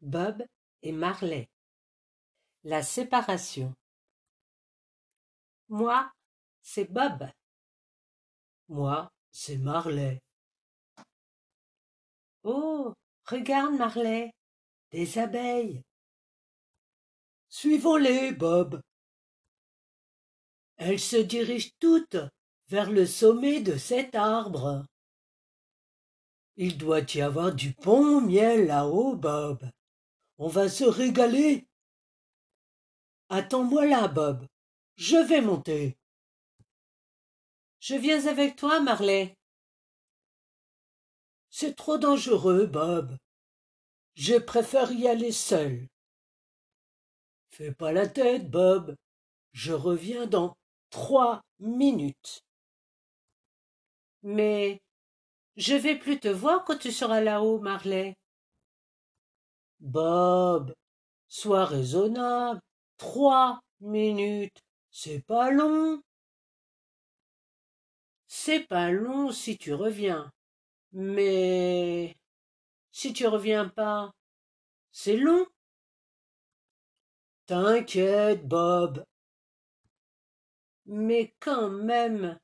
Bob et Marley. La séparation. Moi, c'est Bob. Moi, c'est Marley. Oh, regarde, Marley, des abeilles. Suivons-les, Bob. Elles se dirigent toutes vers le sommet de cet arbre. Il doit y avoir du bon miel là-haut, Bob. On va se régaler. Attends-moi là, Bob. Je vais monter. Je viens avec toi, Marley. C'est trop dangereux, Bob. Je préfère y aller seul. Fais pas la tête, Bob. Je reviens dans trois minutes. Mais je vais plus te voir quand tu seras là-haut, Marley. Bob, sois raisonnable. Trois minutes, c'est pas long. C'est pas long si tu reviens. Mais si tu reviens pas, c'est long. T'inquiète, Bob. Mais quand même,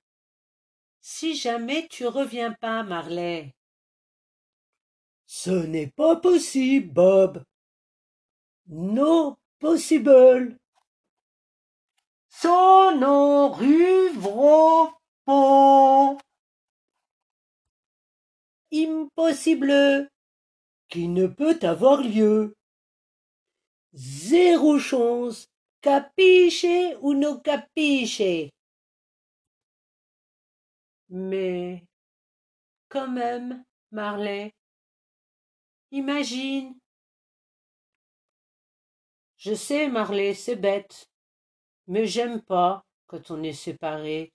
si jamais tu reviens pas, Marley. Ce n'est pas possible, Bob. No possible. Sonorivrofo. Impossible. Qui ne peut avoir lieu. Zéro chance. Capiche ou no capiche? Mais quand même, Marley. Imagine. Je sais, Marley, c'est bête. Mais j'aime pas quand on est séparés.